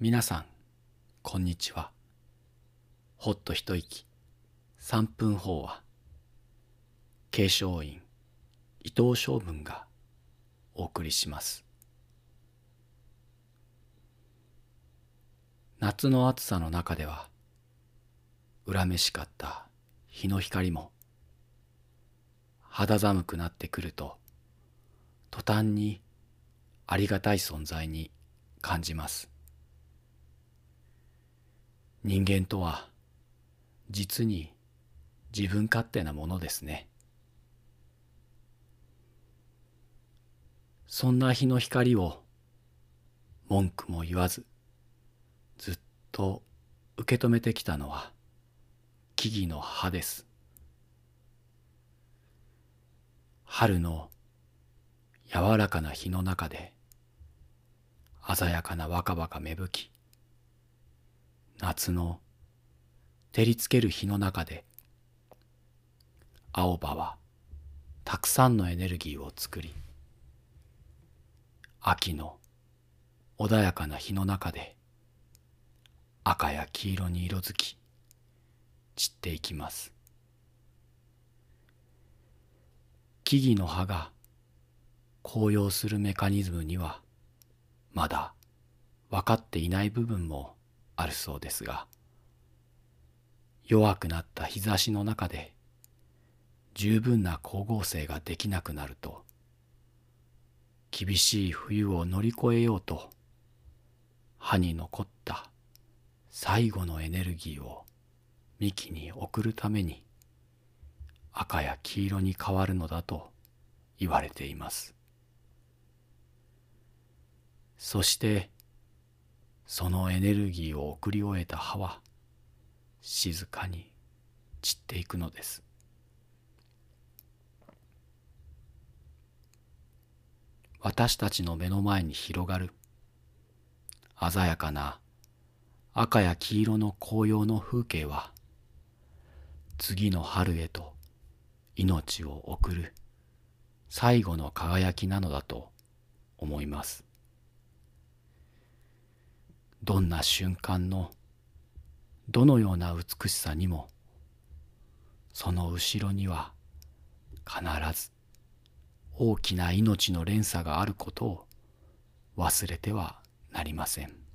皆さんこんにちは。ほっと一息。三分法話継承院伊藤昌文がお送りします。夏の暑さの中では恨めしかった日の光も肌寒くなってくると途端にありがたい存在に感じます。人間とは実に自分勝手なものですね。そんな日の光を文句も言わずずっと受け止めてきたのは木々の葉です。春の柔らかな日の中で鮮やかな若葉が芽吹き夏の照りつける日の中で青葉はたくさんのエネルギーを作り秋の穏やかな日の中で赤や黄色に色づき散っていきます。木々の葉が紅葉するメカニズムにはまだ分かっていない部分もあるそうですが弱くなった日差しの中で十分な光合成ができなくなると厳しい冬を乗り越えようと歯に残った最後のエネルギーを幹に送るために赤や黄色に変わるのだと言われています。そしてそのエネルギーを送り終えた葉は静かに散っていくのです。私たちの目の前に広がる鮮やかな赤や黄色の紅葉の風景は次の春へと命を送る最後の輝きなのだと思います。どんな瞬間のどのような美しさにもその後ろには必ず大きな命の連鎖があることを忘れてはなりません。